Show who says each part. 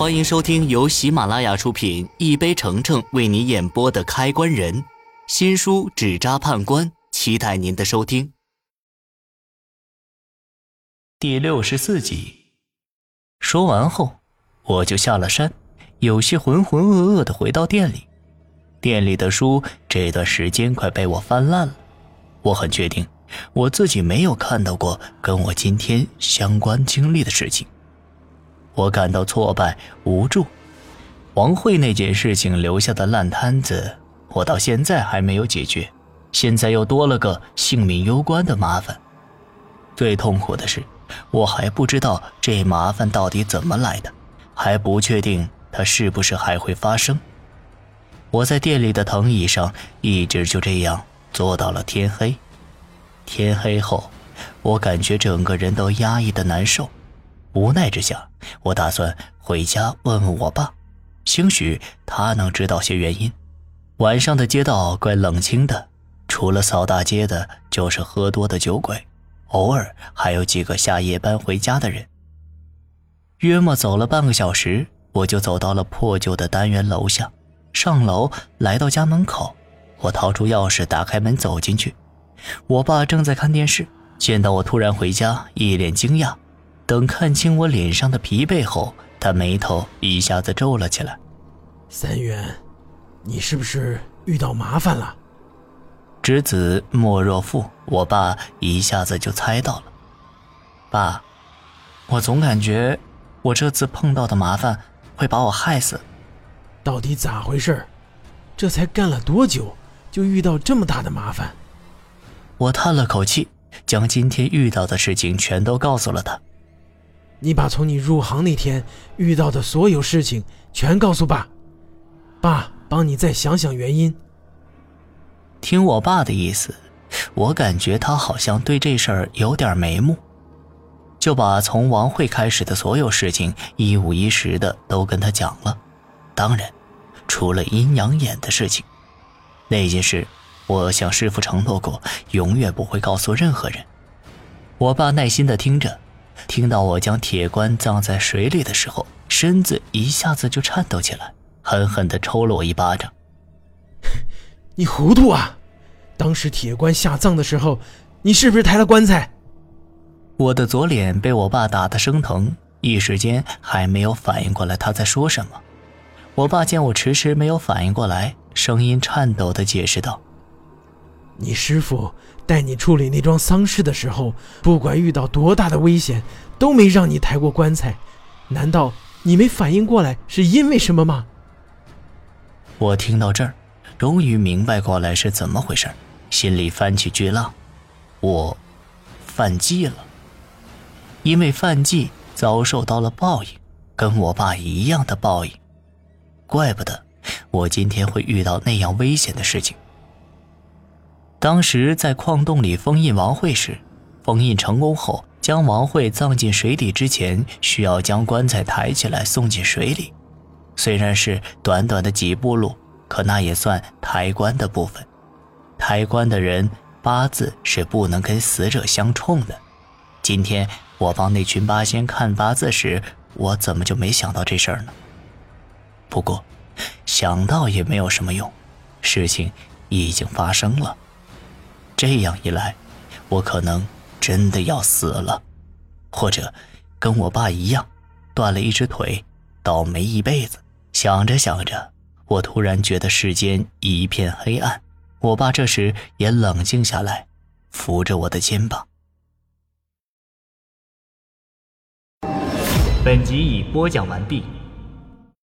Speaker 1: 欢迎收听由喜马拉雅出品、一杯橙橙为你演播的《开关人》新书《纸扎判官》，期待您的收听。第六十四集。说完后，我就下了山，有些浑浑噩噩的回到店里。店里的书这段时间快被我翻烂了，我很确定我自己没有看到过跟我今天相关经历的事情。我感到挫败无助，王慧那件事情留下的烂摊子，我到现在还没有解决，现在又多了个性命攸关的麻烦。最痛苦的是，我还不知道这麻烦到底怎么来的，还不确定它是不是还会发生。我在店里的藤椅上一直就这样坐到了天黑。天黑后，我感觉整个人都压抑的难受。无奈之下，我打算回家问问我爸，兴许他能知道些原因。晚上的街道怪冷清的，除了扫大街的，就是喝多的酒鬼，偶尔还有几个下夜班回家的人。约莫走了半个小时，我就走到了破旧的单元楼下。上楼来到家门口，我掏出钥匙打开门走进去。我爸正在看电视，见到我突然回家，一脸惊讶。等看清我脸上的疲惫后，他眉头一下子皱了起来。
Speaker 2: 三元，你是不是遇到麻烦了？
Speaker 1: 知子莫若父，我爸一下子就猜到了。爸，我总感觉我这次碰到的麻烦会把我害死。
Speaker 2: 到底咋回事？这才干了多久，就遇到这么大的麻烦？
Speaker 1: 我叹了口气，将今天遇到的事情全都告诉了他。
Speaker 2: 你把从你入行那天遇到的所有事情全告诉爸，爸帮你再想想原因。
Speaker 1: 听我爸的意思，我感觉他好像对这事儿有点眉目，就把从王慧开始的所有事情一五一十的都跟他讲了。当然，除了阴阳眼的事情，那件事我向师傅承诺过，永远不会告诉任何人。我爸耐心的听着。听到我将铁棺葬在水里的时候，身子一下子就颤抖起来，狠狠地抽了我一巴掌。
Speaker 2: 你糊涂啊！当时铁棺下葬的时候，你是不是抬了棺材？
Speaker 1: 我的左脸被我爸打得生疼，一时间还没有反应过来他在说什么。我爸见我迟迟没有反应过来，声音颤抖地解释道：“
Speaker 2: 你师傅。”带你处理那桩丧事的时候，不管遇到多大的危险，都没让你抬过棺材。难道你没反应过来是因为什么吗？
Speaker 1: 我听到这儿，终于明白过来是怎么回事，心里翻起巨浪。我犯忌了，因为犯忌遭受到了报应，跟我爸一样的报应。怪不得我今天会遇到那样危险的事情。当时在矿洞里封印王慧时，封印成功后，将王慧葬进水底之前，需要将棺材抬起来送进水里。虽然是短短的几步路，可那也算抬棺的部分。抬棺的人八字是不能跟死者相冲的。今天我帮那群八仙看八字时，我怎么就没想到这事儿呢？不过，想到也没有什么用，事情已经发生了。这样一来，我可能真的要死了，或者跟我爸一样，断了一只腿，倒霉一辈子。想着想着，我突然觉得世间一片黑暗。我爸这时也冷静下来，扶着我的肩膀。本集已播讲完毕。